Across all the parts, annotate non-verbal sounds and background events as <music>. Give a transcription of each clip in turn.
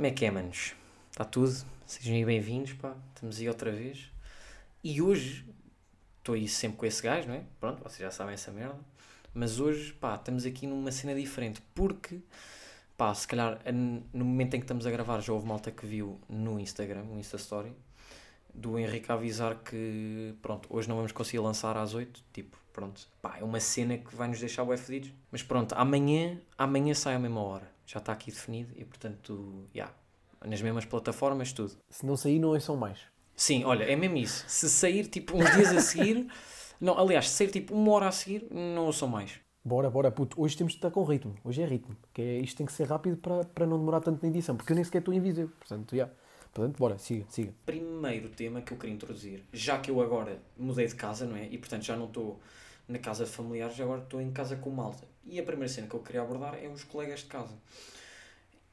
Como é que é, manos? Está tudo? Sejam bem-vindos, pá. Estamos aí outra vez. E hoje, estou aí sempre com esse gajo, não é? Pronto, vocês já sabem essa merda. Mas hoje, pá, estamos aqui numa cena diferente. Porque, pá, se calhar no momento em que estamos a gravar já houve malta que viu no Instagram, no Insta Story, do Henrique avisar que, pronto, hoje não vamos conseguir lançar às 8. Tipo, pronto, pá, é uma cena que vai nos deixar bem fedidos. Mas pronto, amanhã, amanhã sai à mesma hora. Já está aqui definido e, portanto, já. Yeah, nas mesmas plataformas, tudo. Se não sair, não só mais. Sim, olha, é mesmo isso. Se sair tipo uns dias a seguir, <laughs> não, aliás, se sair tipo uma hora a seguir, não ouçam mais. Bora, bora, puto. Hoje temos de estar com ritmo. Hoje é ritmo. Que é, isto tem que ser rápido para, para não demorar tanto na edição. Porque eu nem sequer estou em Viseu. Portanto, já. Yeah. Portanto, bora, siga, siga. Primeiro tema que eu queria introduzir, já que eu agora mudei de casa, não é? E portanto já não estou na casa familiar, já agora estou em casa com malta. E a primeira cena que eu queria abordar é os colegas de casa.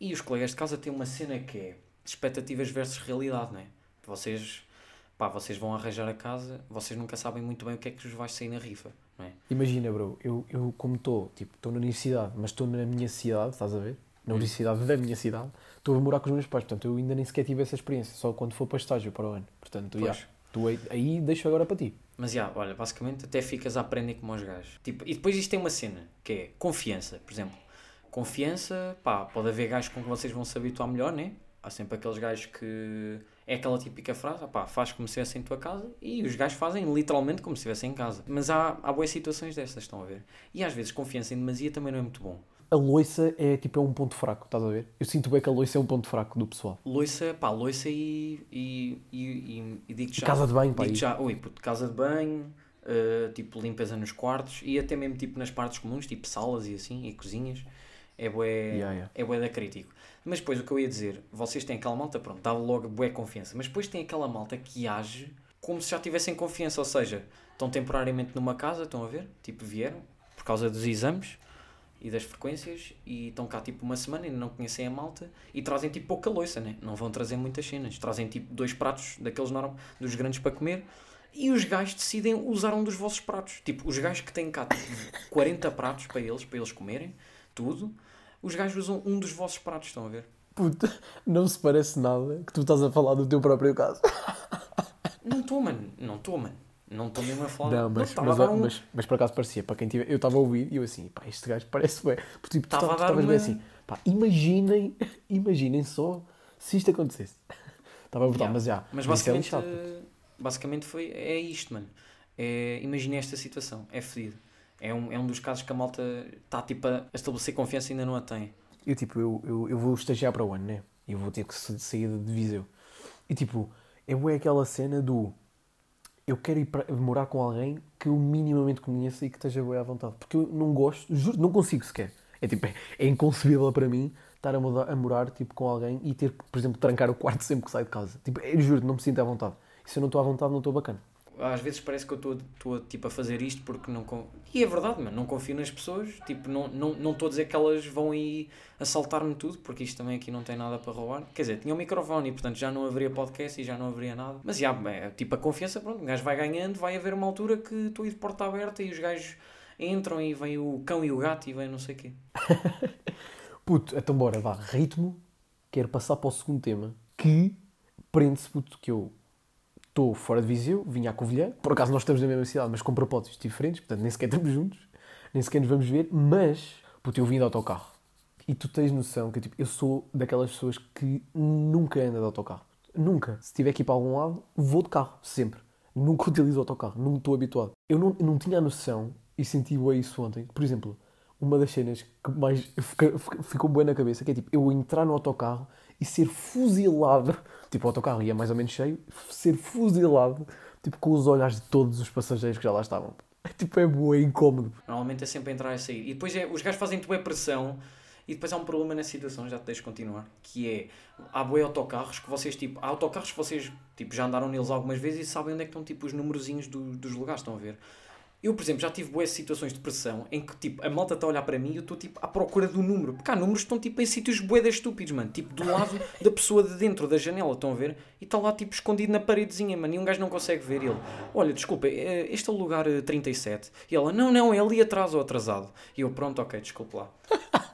E os colegas de casa têm uma cena que é expectativas versus realidade, não é? Vocês, pá, vocês vão arranjar a casa, vocês nunca sabem muito bem o que é que vos vai sair na rifa, não é? Imagina, bro, eu, eu como estou, tipo, estou na universidade, mas estou na minha cidade, estás a ver? Na hum. universidade da minha cidade, estou a morar com os meus pais, portanto eu ainda nem sequer tive essa experiência, só quando for para estágio para o ano. Portanto, já, tu aí, aí deixo agora para ti. Mas já, olha, basicamente até ficas a aprender como os gajos. Tipo, e depois isto tem uma cena, que é confiança, por exemplo confiança, pá, pode haver gajos com que vocês vão se habituar melhor, né? Há sempre aqueles gajos que é aquela típica frase, pá, faz como se estivesse em tua casa e os gajos fazem literalmente como se estivessem em casa. Mas há, há boas situações dessas, estão a ver? E às vezes confiança em demasia também não é muito bom. A loiça é tipo é um ponto fraco, estás a ver? Eu sinto bem que a loiça é um ponto fraco do pessoal. Loiça, pá, loiça e, e, e, e, e digo já. Casa de banho, pá. Digo já, ui, puto, casa de banho, uh, tipo limpeza nos quartos e até mesmo tipo nas partes comuns, tipo salas e assim, e cozinhas é bué, yeah, yeah. é bué da crítico. Mas depois o que eu ia dizer, vocês têm aquela malta, pronto, dá logo bué confiança, mas depois tem aquela malta que age como se já tivessem confiança, ou seja, estão temporariamente numa casa, estão a ver, tipo vieram, por causa dos exames e das frequências, e estão cá tipo uma semana e não conhecem a malta, e trazem tipo pouca louça, né? não vão trazer muitas cenas, trazem tipo dois pratos daqueles norm, dos grandes para comer, e os gajos decidem usar um dos vossos pratos. Tipo, os gajos que têm cá tipo, <laughs> 40 pratos para eles, para eles comerem, tudo, os gajos usam um dos vossos pratos, estão a ver? Puta, não se parece nada que tu estás a falar do teu próprio caso. Não estou, mano. Não estou, mano. Não estou mesmo a falar. Não, mas, não, mas, um... mas, mas, por acaso parecia, para quem tiver. Eu estava a ouvir e eu assim, pá, este gajo parece bem. Porque tipo, tu estavas uma... bem assim, pá, imaginem, <laughs> imaginem só se isto acontecesse. <laughs> Estava a botar, yeah. mas já. Mas é basicamente, basicamente foi, é isto, mano. É, imagine esta situação, é fedido. É um, é um dos casos que a malta está tipo a estabelecer confiança e ainda não a tem. Eu tipo, eu, eu, eu vou estagiar para o ano, né? Eu vou ter que sair de Viseu. E tipo, é aquela cena do eu quero ir para, morar com alguém que eu minimamente conheça e que esteja bem à vontade. Porque eu não gosto, juro, não consigo sequer. É tipo, é, é inconcebível para mim estar a, mudar, a, morar tipo, com alguém e ter que, por exemplo, trancar o quarto sempre que saio de casa. Tipo, eu juro, não me sinto à vontade. E se eu não estou à vontade, não estou bacana às vezes parece que eu estou tipo, a fazer isto porque não. E é verdade, mano, não confio nas pessoas. Tipo, não estou não, não a dizer que elas vão aí assaltar-me tudo, porque isto também aqui não tem nada para roubar. Quer dizer, tinha um microfone e portanto já não haveria podcast e já não haveria nada. Mas já, é, tipo, a confiança, pronto, o gajo vai ganhando, vai haver uma altura que estou aí de porta aberta e os gajos entram e vem o cão e o gato e vem não sei o quê. <laughs> puto, então bora, vá, ritmo. Quero passar para o segundo tema que prende-se, puto, que eu estou fora de Viseu, vim à Covilhã. Por acaso nós estamos na mesma cidade, mas com propósitos diferentes, portanto nem sequer estamos juntos, nem sequer nos vamos ver, mas, puto, eu vim de autocarro. E tu tens noção que tipo, eu sou daquelas pessoas que nunca anda de autocarro. Nunca. Se tiver que ir para algum lado, vou de carro, sempre. Nunca utilizo autocarro, não estou habituado. Eu não, eu não tinha a noção, e senti bem isso ontem, por exemplo, uma das cenas que mais ficou boa na cabeça, que é tipo, eu entrar no autocarro e ser fuzilado, tipo o autocarro ia mais ou menos cheio, ser fuzilado, tipo com os olhares de todos os passageiros que já lá estavam. É, tipo, é boa, é incómodo. Normalmente é sempre entrar e sair. E depois é, os gajos fazem tua pressão e depois há um problema na situação, já te deixo continuar, que é, há boi autocarros que vocês, tipo, há autocarros que vocês, tipo, já andaram neles algumas vezes e sabem onde é que estão, tipo, os numerozinhos do, dos lugares, estão a ver? Eu, por exemplo, já tive boas situações de pressão em que tipo, a malta está a olhar para mim e eu estou tipo, à procura do número. Porque há números que estão tipo, em sítios boedas estúpidos, mano. Tipo, do lado <laughs> da pessoa de dentro da janela, estão a ver? E está lá tipo escondido na paredezinha, mano. E um gajo não consegue ver ele. Olha, desculpa, eh, este é o lugar 37. Eh, e ela, não, não, é ali atrás ou atrasado. E eu, pronto, ok, desculpe lá. <laughs>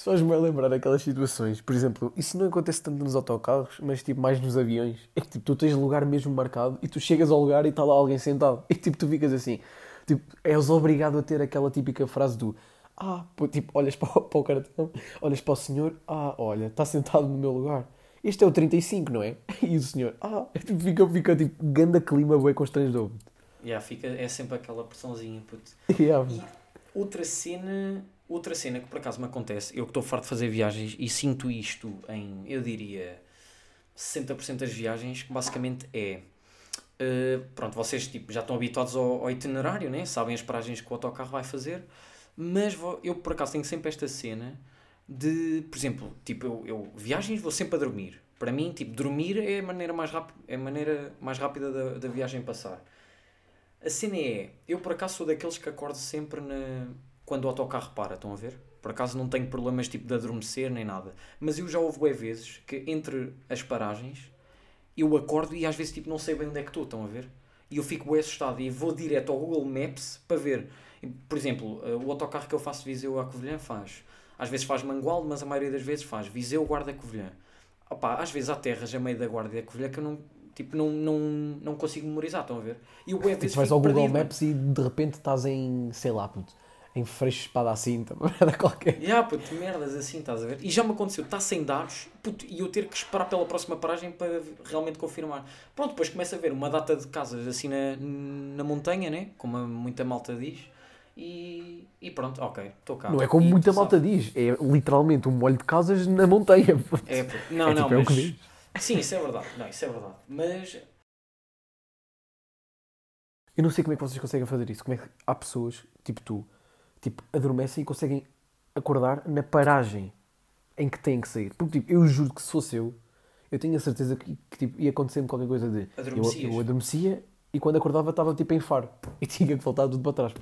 Só me lembrar aquelas situações. Por exemplo, isso não acontece tanto nos autocarros, mas tipo mais nos aviões. É que tipo, tu tens lugar mesmo marcado e tu chegas ao lugar e está lá alguém sentado. <laughs> E tipo, tu ficas assim. Tipo, és obrigado a ter aquela típica frase do Ah, tipo, olhas para o, <laughs> para o cartão, olhas para o senhor, ah, olha, está sentado no meu lugar. Este é o 35, não é? <laughs> E o senhor, ah, tipo, fica, fica tipo, ganda clima bem constrangedor. Yeah, fica, é sempre aquela pressãozinha, puto. Yeah. E outra cena Outra cena que por acaso me acontece, eu que estou farto de fazer viagens e sinto isto em, eu diria, 60% das viagens, que basicamente é. Uh, pronto, vocês tipo, já estão habituados ao, ao, itinerário, né? sabem as paragens que o autocarro vai fazer, mas vou, eu por acaso tenho sempre esta cena de, por exemplo, tipo, eu, eu viagens vou sempre a dormir. Para mim, tipo, dormir é a maneira mais, rápida, é a maneira mais rápida da, da viagem passar. A cena é, eu por acaso sou daqueles que acordo sempre na, quando o autocarro para, estão a ver? Por acaso não tenho problemas tipo de adormecer nem nada. Mas eu já houve bem vezes que entre as paragens eu acordo e às vezes tipo não sei bem onde é que estou, estão a ver? E eu fico bem assustado e vou direto ao Google Maps para ver. Por exemplo, eh, o autocarro que eu faço de Viseu a Covilhã faz. Às vezes faz Mangualde, mas a maioria das vezes faz Viseu, Guarda, Covilhã. Opa, às vezes há terras a meio da Guarda e da Covilhã que eu não, tipo, não, não, não consigo memorizar, estão a ver? E o tipo, vais ao Google perdido, Maps e de repente estás em, sei lá, puto, em freixo espada assim, <laughs> uma merda qualquer. Já, yeah, puto, merdas assim, estás a ver? E já me aconteceu, está sem dados, puto, e eu ter que esperar pela próxima paragem para realmente confirmar. Pronto, depois começa a ver uma data de casas assim na, na montanha, né? Como muita malta diz. E, e pronto, ok, estou cá. Não é como muita malta diz, é literalmente um molho de casas na montanha. Puto. É, puto. não, é, não, tipo, mas... É Sim, isso é verdade, não, isso é verdade. Mas eu não sei como é que vocês conseguem fazer isso. Como é que há pessoas, tipo tu, tipo, adormecem e conseguem acordar na paragem em que têm que sair. Porque, tipo, eu juro que se fosse eu, eu tenho a certeza que, que tipo, ia acontecer-me qualquer coisa de... Eu, eu adormecia e quando acordava estava, tipo, em faro. <laughs> E tinha que voltar tudo para trás.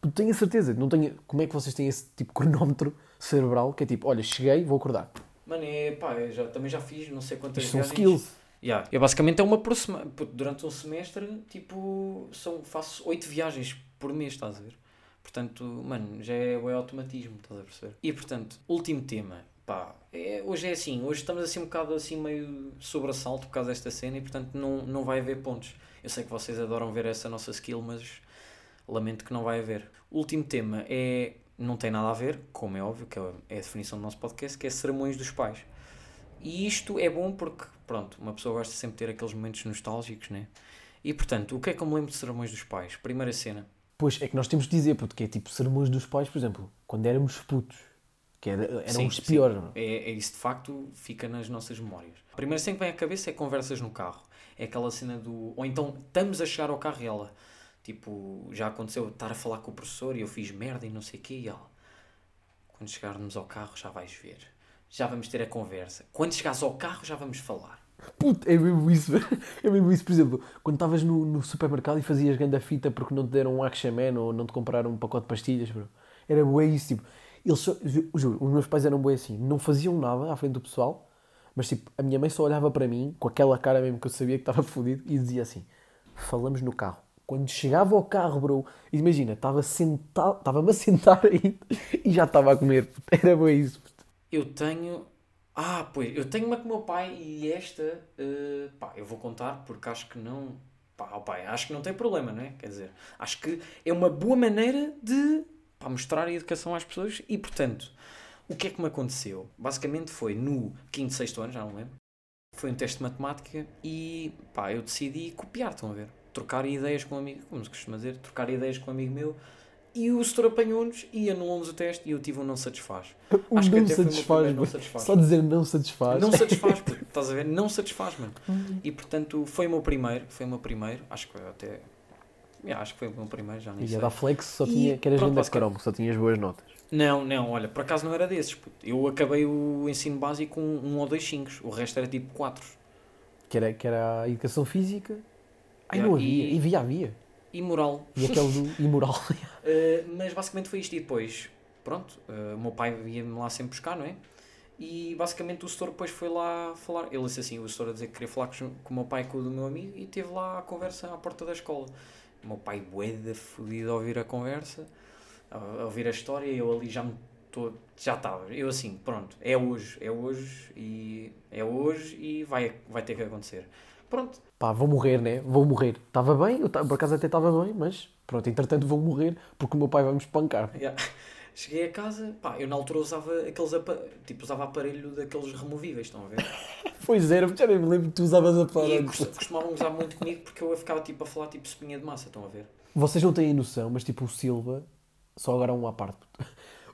Porque tenho a certeza. Não tenho... Como é que vocês têm esse, tipo, cronómetro cerebral que é tipo, olha, cheguei, vou acordar. Mano, é, pá, eu já, também já fiz não sei quantas Isto viagens. são skills. Yeah. Eu basicamente é uma por semana. Durante um semestre, tipo, são, faço oito viagens por mês, estás a ver? Portanto, mano, já é o automatismo, estás a perceber? E portanto, último tema. Pá, é, hoje é assim, hoje estamos assim um bocado assim meio sobressalto por causa desta cena e portanto não, não vai haver pontos. Eu sei que vocês adoram ver essa nossa skill, mas lamento que não vai haver. último tema é, não tem nada a ver, como é óbvio, que é a definição do nosso podcast, que é sermões dos pais. E isto é bom porque, pronto, uma pessoa gosta sempre de ter aqueles momentos nostálgicos, né? E portanto, o que é que eu me lembro de sermões dos pais? Primeira cena, Pois, é que nós temos de dizer, porque é tipo sermões dos pais, por exemplo, quando éramos putos. Que era, era sim, uns pior. Sim. É? é, é isso de facto fica nas nossas memórias. A primeira cena que vem à cabeça é conversas no carro. É aquela cena do. Ou então estamos a chegar ao carro e ela. Tipo, já aconteceu estar a falar com o professor e eu fiz merda e não sei o quê e ela. Quando chegarmos ao carro já vais ver. Já vamos ter a conversa. Quando chegares ao carro já vamos falar. Puta, é mesmo isso. <laughs> É mesmo isso. Por exemplo, quando estavas no, no supermercado e fazias grande fita porque não te deram um Action ou não te compraram um pacote de pastilhas, bro. Era bué isso, tipo... Eles só, juro, os meus pais eram bué assim. Não faziam nada à frente do pessoal, mas tipo, a minha mãe só olhava para mim, com aquela cara mesmo que eu sabia que estava <laughs> fodido, e dizia assim, falamos no carro. Quando chegava ao carro, bro, imagina, estava sentado, estava-me a sentar <laughs> e já estava a comer. Era bué isso. Eu tenho ah, pois, eu tenho uma com o meu pai e esta, uh, pá, eu vou contar porque acho que não. Pá, oh pai, acho que não tem problema, não é? Quer dizer, acho que é uma boa maneira de pá, mostrar a educação às pessoas e, portanto, o que é que me aconteceu? Basicamente foi no quinto, sexto ano, já não lembro. Foi um teste de matemática e, pá, eu decidi copiar, estão a ver? Trocar ideias com um amigo, como se costuma dizer, trocar ideias com um amigo meu e o setor apanhou-nos e anulou-nos o teste e eu tive um não satisfaz. Um Acho não que até satisfaz, não satisfaz. Só dizer não satisfaz. Não satisfaz, <laughs> porque, estás a ver? Não satisfaz, mano. Uhum. E portanto foi o meu primeiro, foi o meu primeiro, acho que até. Yeah, acho que foi o meu primeiro, já nem e sei. E da Flex só tinha, que eras ainda cromo, só tinhas boas notas. Não, não, olha, por acaso não era desses. Eu acabei o ensino básico com um ou dois 5, o resto era tipo 4. Que era, que era a educação física. Ai, yeah, não havia, e, havia, havia imoral. E aquele do imoral. uh, <laughs> mas basicamente foi isto. E depois, pronto, uh, o meu pai ia-me lá sempre buscar, não é? E basicamente o setor depois foi lá falar. Ele disse assim: o setor a dizer que queria falar com, com o meu pai e com o do meu amigo. E teve lá a conversa à porta da escola. O meu pai, boeda, fodido a ouvir a conversa, a, a ouvir a história. Eu ali já me tô, já estava. Eu assim, pronto, é hoje, é hoje e é hoje e vai, vai ter que acontecer. Pronto. Pá, vou morrer, né? Vou morrer. Estava bem, eu por acaso até estava bem, mas pronto, entretanto vou morrer porque o meu pai vai me espancar. Yeah. <laughs> Cheguei a casa, pá, eu na altura usava aqueles tipo, usava aparelho daqueles removíveis, estão a ver? <laughs> pois era, já nem me lembro que tu usavas aparelho. E costumavam usar muito comigo porque eu ficava tipo a falar tipo espinha de massa, estão a ver? Vocês não têm noção, mas tipo o Silva, só agora um à parte. <laughs>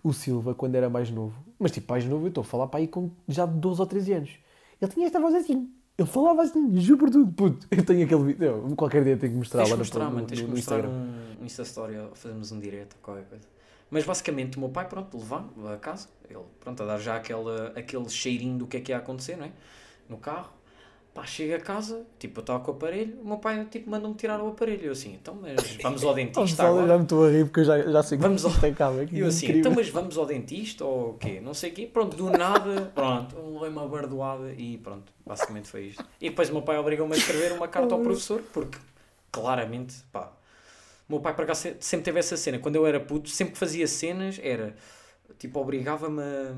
O Silva, quando era mais novo, mas tipo mais novo, eu estou a falar para aí com já de 12 ou 13 anos. Ele tinha esta voz assim. Ele falava assim, juro por tudo, puto. <laughs> Eu tenho aquele vídeo, eu, qualquer dia tenho que mostrar lá no, mostrar, no, mano, tens no, no mostrar Instagram. um Insta Story, fazemos um direto, qualquer coisa. Mas basicamente o meu pai, pronto, levou a casa, ele, pronto, a dar já aquele, aquele cheirinho do que é que ia acontecer, não é? No carro. Pá, chega a casa, tipo, eu estava com o aparelho, o meu pai, tipo, manda-me tirar o aparelho. Eu assim, então, mas vamos ao dentista agora. já me estou a rir porque eu já, já sei que vamos ao... tem calma. <laughs> Eu assim, incrível. então, mas vamos ao dentista ou o quê? Não sei o quê. Pronto, do nada, <laughs> pronto, levei uma bardoada e pronto, basicamente foi isto. E depois o meu pai obrigou-me a escrever uma carta ao professor, porque claramente, pá, o meu pai para cá sempre teve essa cena. Quando eu era puto, sempre que fazia cenas, era, tipo, obrigava-me a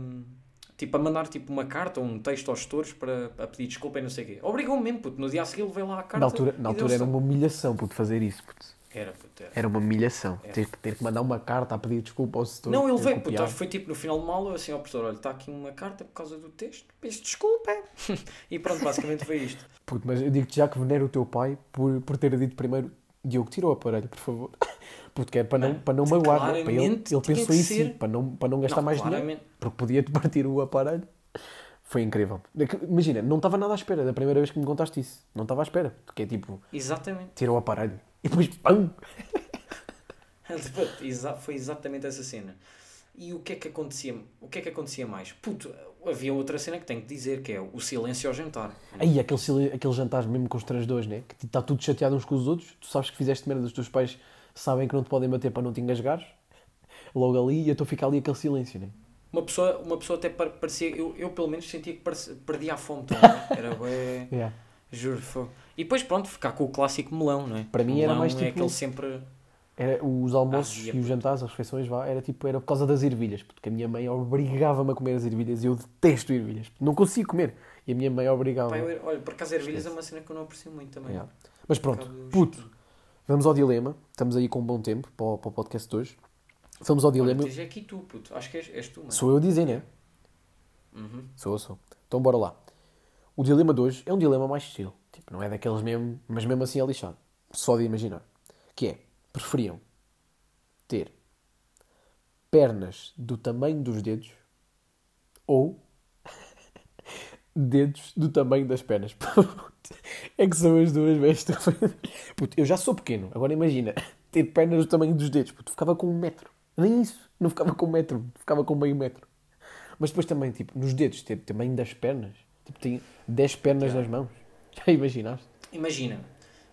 tipo, a mandar tipo, uma carta ou um texto aos gestores para pedir desculpa e não sei o quê. Obrigou-me mesmo, puto. No dia a seguir levei lá a carta. Na altura, na altura era uma humilhação, puto, fazer isso, puto. Era, puto, era. Era uma humilhação. Era. Ter, ter que mandar uma carta a pedir desculpa ao setor. Não, ele veio, puto. Foi tipo no final de uma aula, assim, ao professor, olha, está aqui uma carta por causa do texto, peço desculpa. <laughs> e pronto, basicamente foi isto. Puto, mas eu digo-te já que venero o teu pai por, por ter dito primeiro, Diogo, tira o aparelho, por favor. <laughs> Porque é para não, para não magoar. Para ele, ele pensou em si, para não, para não gastar não, mais claramente. dinheiro. Porque podia-te partir o aparelho. Foi incrível. Imagina, não estava nada à espera da primeira vez que me contaste isso. Não estava à espera. Porque é tipo. Exatamente. Tira o aparelho. E depois. PAM! <laughs> Foi exatamente essa cena. E o que é que acontecia? O que é que acontecia mais? Puto, havia outra cena que tenho que dizer que é o silêncio ao jantar. Aí, aquele, aquele jantar mesmo com os três dois, né? Que está tudo chateado uns com os outros. Tu sabes que fizeste merda, os teus pais sabem que não te podem bater para não te engasgares. Logo ali, e eu estou a ficar ali aquele silêncio, né? uma pessoa, uma pessoa até parecia, eu, eu pelo menos sentia que perdia a fome. <laughs> Era bem. yeah. Juro. Foi. E depois, pronto, ficar com o clássico melão, não é? Para mim era mais é tipo. É aquele sempre. Era, os almoços ah, e os jantares, as refeições, vá, era tipo, era por causa das ervilhas, porque a minha mãe obrigava-me a comer as ervilhas e eu detesto ervilhas, não consigo comer. E a minha mãe obrigava. -me. olha, por acaso ervilhas é uma cena que eu não aprecio muito também. Yeah. Mas pronto, puto, vamos ao dilema, estamos aí com um bom tempo para o, para o podcast de hoje. Vamos ao dilema. Olha, aqui tu, puto. Acho que és, és tu, mano. Sou eu a dizer, né? Uhum. Sou, sou. Então bora lá. O dilema de hoje é um dilema mais estilo. Tipo, não é daqueles mesmo, mas mesmo assim é lixado. Só de imaginar. Que é, preferiam ter pernas do tamanho dos dedos ou dedos do tamanho das pernas. <laughs> é que são as duas bestas. Puto, eu já sou pequeno. Agora imagina, ter pernas do tamanho dos dedos. Puto, ficava com um metro. Nem isso. Não ficava com um metro. Ficava com meio metro. Mas depois também, tipo, nos dedos, ter tamanho das pernas. Tipo, tem 10 pernas nas mãos. <laughs> Já imaginaste? Imagina.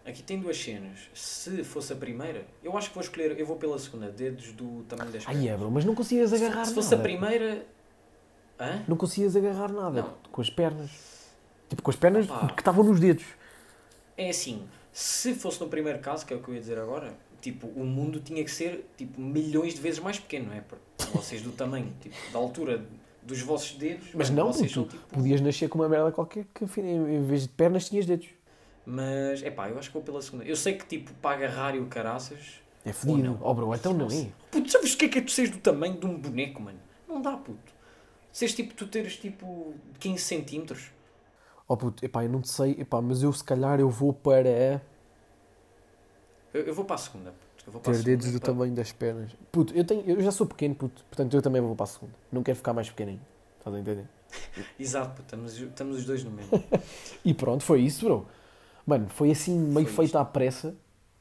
Aqui tem duas cenas. Se fosse a primeira, eu acho que vou escolher, eu vou pela segunda, dedos do tamanho das pernas. Ai, é, bro, mas não conseguias agarrar nada. Se fosse nada. a primeira. Hã? Não conseguias agarrar nada não. com as pernas. Tipo, com as pernas Opa. que estavam nos dedos. É assim, se fosse no primeiro caso, que é o que eu ia dizer agora, tipo, o mundo tinha que ser tipo milhões de vezes mais pequeno, não é? Porque vocês do tamanho, tipo, da altura dos vossos dedos. Mas não, vocês tu, tipo... podias nascer com uma merda qualquer que em vez de pernas tinhas dedos. Mas, é pá, eu acho que vou pela segunda. Eu sei que, tipo, para agarrar e o caraças. É fedido. Oh, bro, então não é. Puto, sabes o que é que é tu seres do tamanho de um boneco, mano? Não dá, puto. Seres tipo, tu teres tipo 15 centímetros. Oh puto, epá, eu não sei, epá, mas eu se calhar eu vou para. Eu, eu vou para a segunda. Puto. Ter dedos do para... tamanho das pernas. Puto, eu, tenho, eu já sou pequeno, puto, portanto eu também vou para a segunda. Não quero ficar mais pequeno ainda. Estás a entender? <laughs> Exato, puto, estamos, estamos os dois no mesmo. <laughs> e pronto, foi isso, bro. Mano, foi assim meio foi feito isto. à pressa,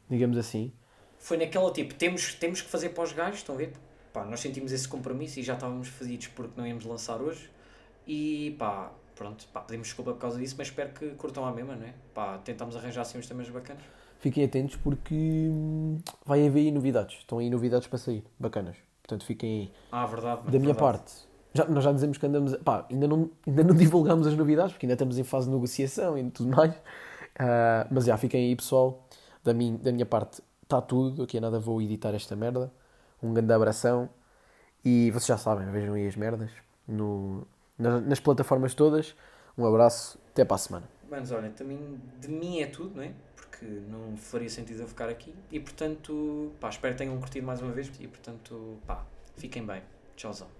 digamos assim. Foi naquela tipo, temos, temos que fazer para os gajos, estão a ver? Pá, nós sentimos esse compromisso e já estávamos fodidos porque não íamos lançar hoje. E pá, pronto, pá, pedimos desculpa por causa disso, mas espero que curtam a mesma, não é? Pá, tentamos arranjar assim uns temas bacanas. Fiquem atentos porque hum, vai haver aí novidades. Estão aí novidades para sair, bacanas. Portanto, fiquem aí. Ah, verdade. Da minha parte, já, nós já dizemos que andamos. Pá, ainda não, ainda não <laughs> divulgamos as novidades porque ainda estamos em fase de negociação e tudo mais. Uh, mas já, fiquem aí, pessoal. Da minha, da minha parte, está tudo. Aqui a nada vou editar esta merda. Um grande abração. E vocês já sabem, vejam aí as merdas no, nas, nas plataformas todas. Um abraço, até para a semana. Mas olha, também de mim é tudo, não é? Porque não faria sentido eu ficar aqui. E portanto, pá, espero que tenham curtido mais uma vez. E portanto, pá, fiquem bem. Tchauzão.